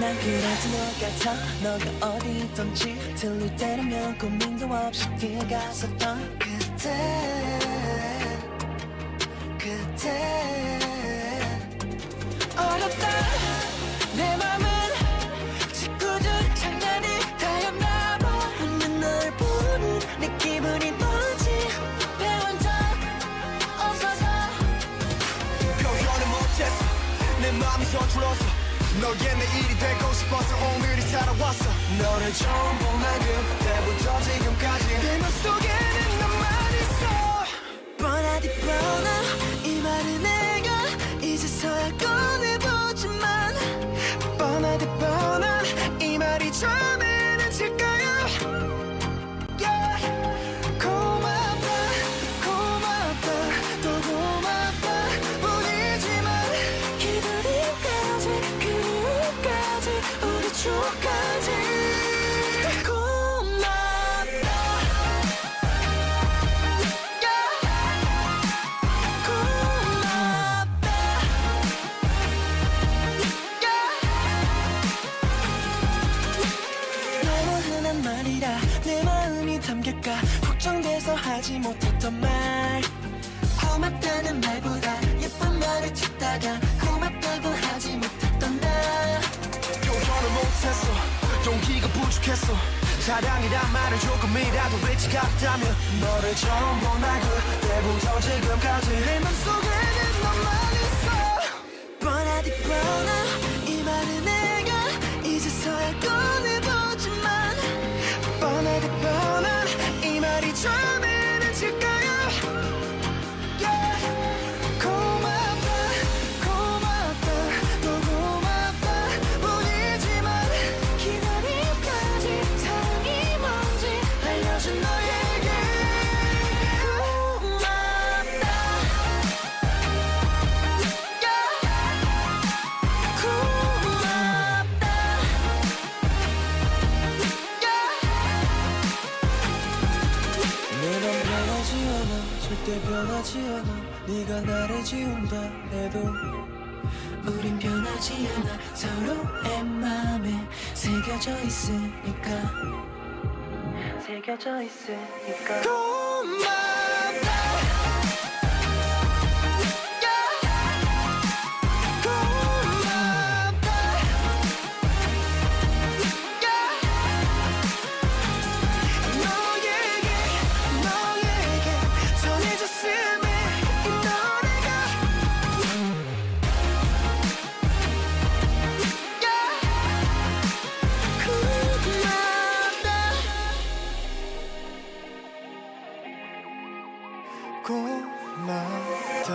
난 그래도 너 같아 너가 어디 있던지 들릴 때라면 고민도 없이 길 갔었던 그때 그때. 어렵다. 내 맘은 짓궂은 장난이 다였나 봐. 웃는 널 보는 내 기분이 뭐지? 배운 적 없어서. 표현을 못했어. 내 마음이 서툴러서 너의 내일이 되고 싶어서 오늘이 살아왔어. 너를 처음 본 날 그때부터 지금까지 말이라 내 마음이 담길까 걱정돼서 하지 못했던 말. 고맙다는 말보다 예쁜 말을 찾다가 고맙다고 하지 못했던 나. 표현을 못했어 용기가 부족했어 사랑이란 말을 조금이라도 외치가 없다면 너를 처음 본 날 그때부터 지금까지 내 맘속에 이말 변하지 않아. 네가 나를 지운다 해도 우린 변하지 않아. 서로의 마음에 새겨져 있으니까. 새겨져 있으니까. 고맙다 고맙다